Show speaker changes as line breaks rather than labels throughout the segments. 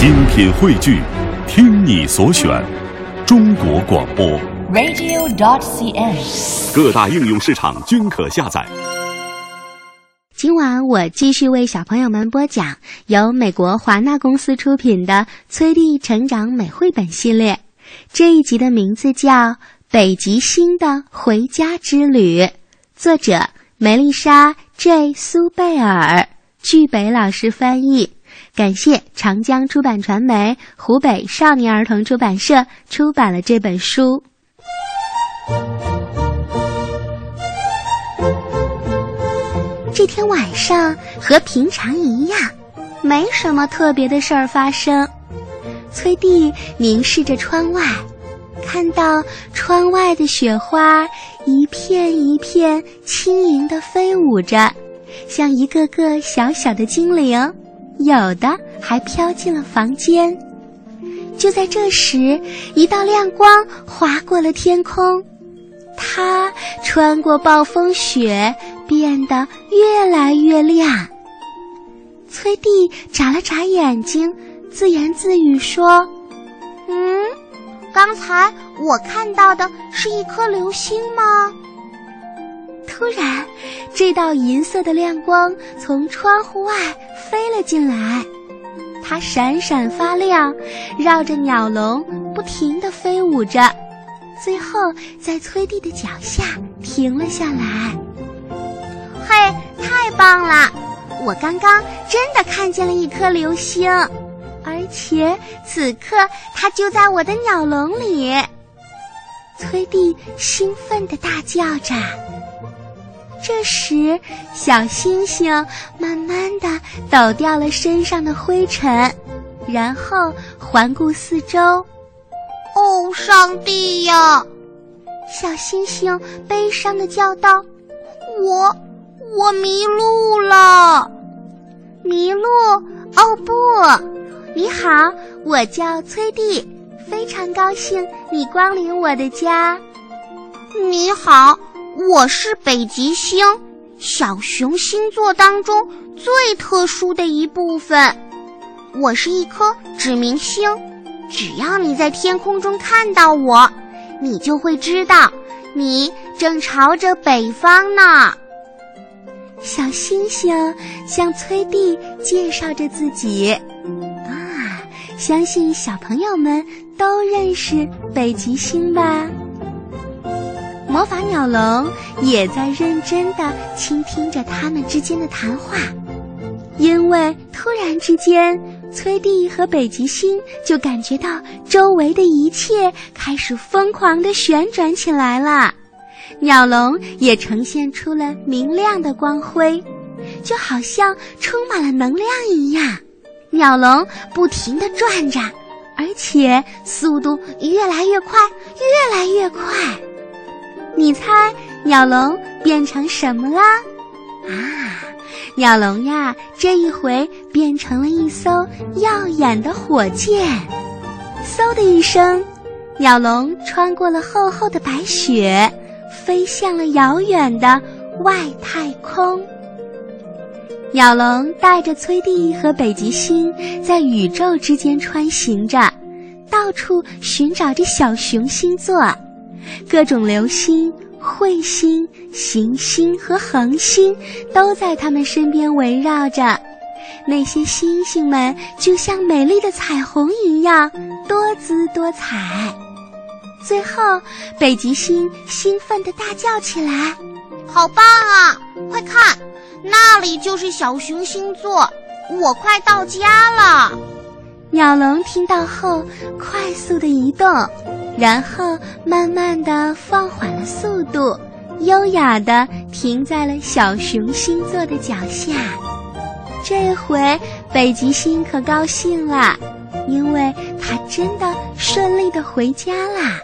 精品汇聚，听你所选，中国广播。
radio.dot.cn，。
各大应用市场均可下载。
今晚我继续为小朋友们播讲由美国华纳公司出品的《崔丽成长美绘本》系列。这一集的名字叫《北极星的回家之旅》，作者梅丽莎 ·J· 苏贝尔，据北老师翻译。感谢长江出版传媒、湖北少年儿童出版社出版了这本书。这天晚上和平常一样，没什么特别的事儿发生。崔弟凝视着窗外，看到窗外的雪花一片一片轻盈地飞舞着，像一个个小小的精灵，有的还飘进了房间。就在这时，一道亮光划过了天空，它穿过暴风雪。变得越来越亮。崔弟眨了眨眼睛，自言自语说：“
嗯，刚才我看到的是一颗流星吗？”
突然，这道银色的亮光从窗户外飞了进来，它闪闪发亮，绕着鸟笼不停地飞舞着，最后在崔弟的脚下停了下来。
嘿，太棒了！我刚刚真的看见了一颗流星，
而且此刻它就在我的鸟笼里。崔弟兴奋地大叫着。这时，小星星慢慢地抖掉了身上的灰尘，然后环顾四周。
哦，上帝呀！
小星星悲伤的叫道：“
我……”我迷路了，
迷路？哦不！你好，我叫崔弟，非常高兴你光临我的家。
你好，我是北极星，小熊星座当中最特殊的一部分。我是一颗指明星，只要你在天空中看到我，你就会知道你正朝着北方呢。
小星星向崔弟介绍着自己，啊，相信小朋友们都认识北极星吧？魔法鸟笼也在认真地倾听着他们之间的谈话，因为突然之间，崔蒂和北极星就感觉到周围的一切开始疯狂地旋转起来了。鸟笼也呈现出了明亮的光辉，就好像充满了能量一样。鸟笼不停地转着，而且速度越来越快，越来越快。你猜鸟笼变成什么了？啊，鸟笼呀，这一回变成了一艘耀眼的火箭。嗖的一声，鸟笼穿过了厚厚的白雪。飞向了遥远的外太空。鸟笼带着崔弟和北极星在宇宙之间穿行着，到处寻找着小熊星座。各种流星、彗星、行星和恒星都在他们身边围绕着。那些星星们就像美丽的彩虹一样多姿多彩。最后，北极星兴奋地大叫起来：“
好棒啊！快看，那里就是小熊星座，我快到家了。”
鸟笼听到后，快速的移动，然后慢慢的放缓了速度，优雅的停在了小熊星座的脚下。这回，北极星可高兴了，因为它真的顺利的回家啦。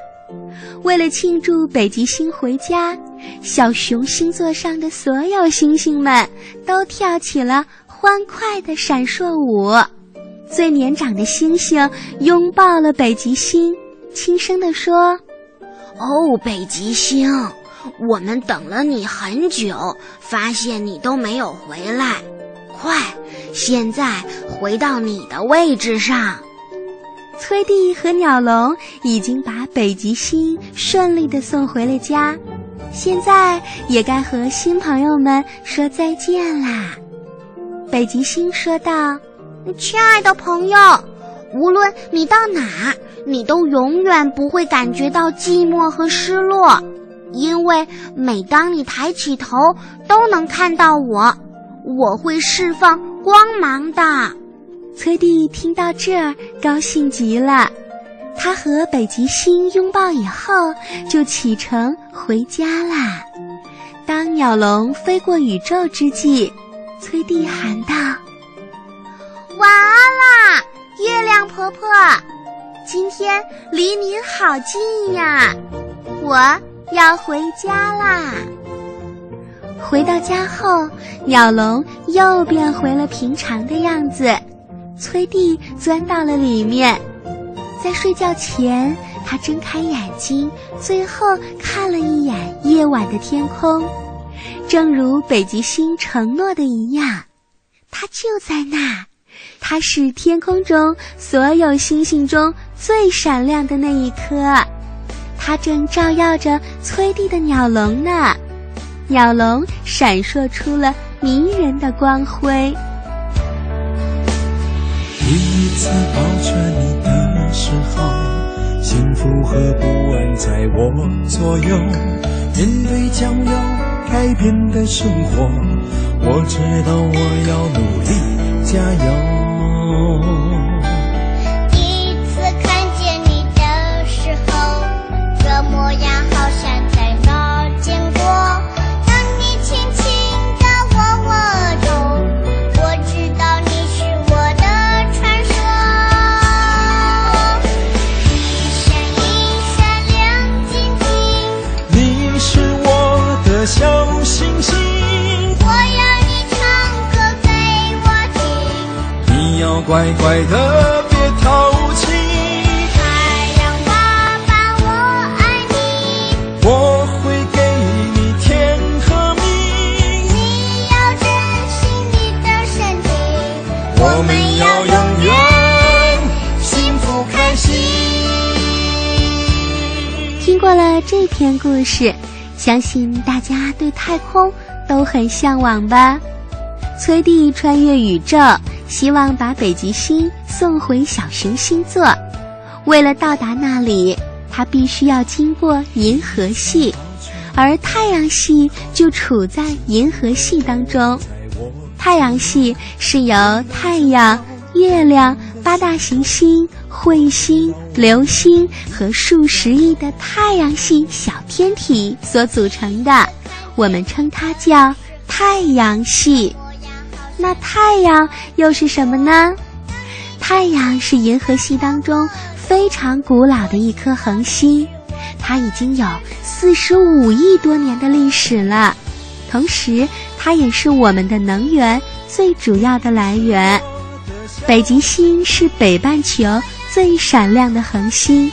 为了庆祝北极星回家，小熊星座上的所有星星们都跳起了欢快的闪烁舞。最年长的星星拥抱了北极星，轻声地说：“
哦，北极星，我们等了你很久，发现你都没有回来。快，现在回到你的位置上。”
崔弟和鸟笼已经把北极星顺利的送回了家，现在也该和新朋友们说再见啦。北极星说道：“
亲爱的朋友，无论你到哪，你都永远不会感觉到寂寞和失落，因为每当你抬起头，都能看到我，我会释放光芒的。”
崔弟听到这儿，高兴极了。他和北极星拥抱以后，就启程回家啦。当鸟笼飞过宇宙之际，崔弟喊道：“
晚安啦，月亮婆婆！今天离您好近呀，我要回家啦。”
回到家后，鸟笼又变回了平常的样子。崔弟钻到了里面，在睡觉前，他睁开眼睛，最后看了一眼夜晚的天空，正如北极星承诺的一样，它就在那，它是天空中所有星星中最闪亮的那一颗，它正照耀着崔弟的鸟笼呢，鸟笼闪烁出了迷人的光辉。
第一次抱着你的时候，幸福和不安在我左右。面对将要改变的生活，我知道我要努加油。乖乖的，别淘气。
太阳爸爸，我爱你。
我会给你甜和蜜。
你要珍惜你的身体。
我们要永远幸福开心。
听过了这篇故事，相信大家对太空都很向往吧？崔弟穿越宇宙。希望把北极星送回小熊星座，为了到达那里，他必须要经过银河系，而太阳系就处在银河系当中。太阳系是由太阳、月亮、八大行星、彗星、流星和数十亿的太阳系小天体所组成的，我们称它叫太阳系。那太阳又是什么呢？太阳是银河系当中非常古老的一颗恒星，它已经有四十五亿多年的历史了。同时，它也是我们的能源最主要的来源。北极星是北半球最闪亮的恒星，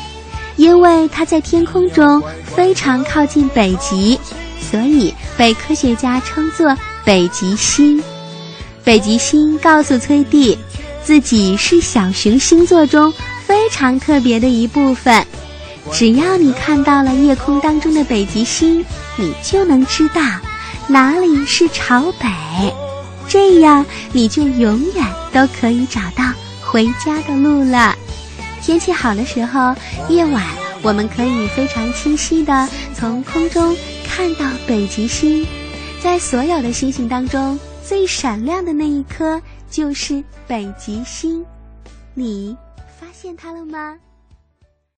因为它在天空中非常靠近北极，所以被科学家称作北极星。北极星告诉崔弟，自己是小熊星座中非常特别的一部分。只要你看到了夜空当中的北极星，你就能知道哪里是朝北，这样你就永远都可以找到回家的路了。天气好的时候，夜晚我们可以非常清晰的从空中看到北极星，在所有的星星当中。最闪亮的那一颗就是北极星，你发现它了吗？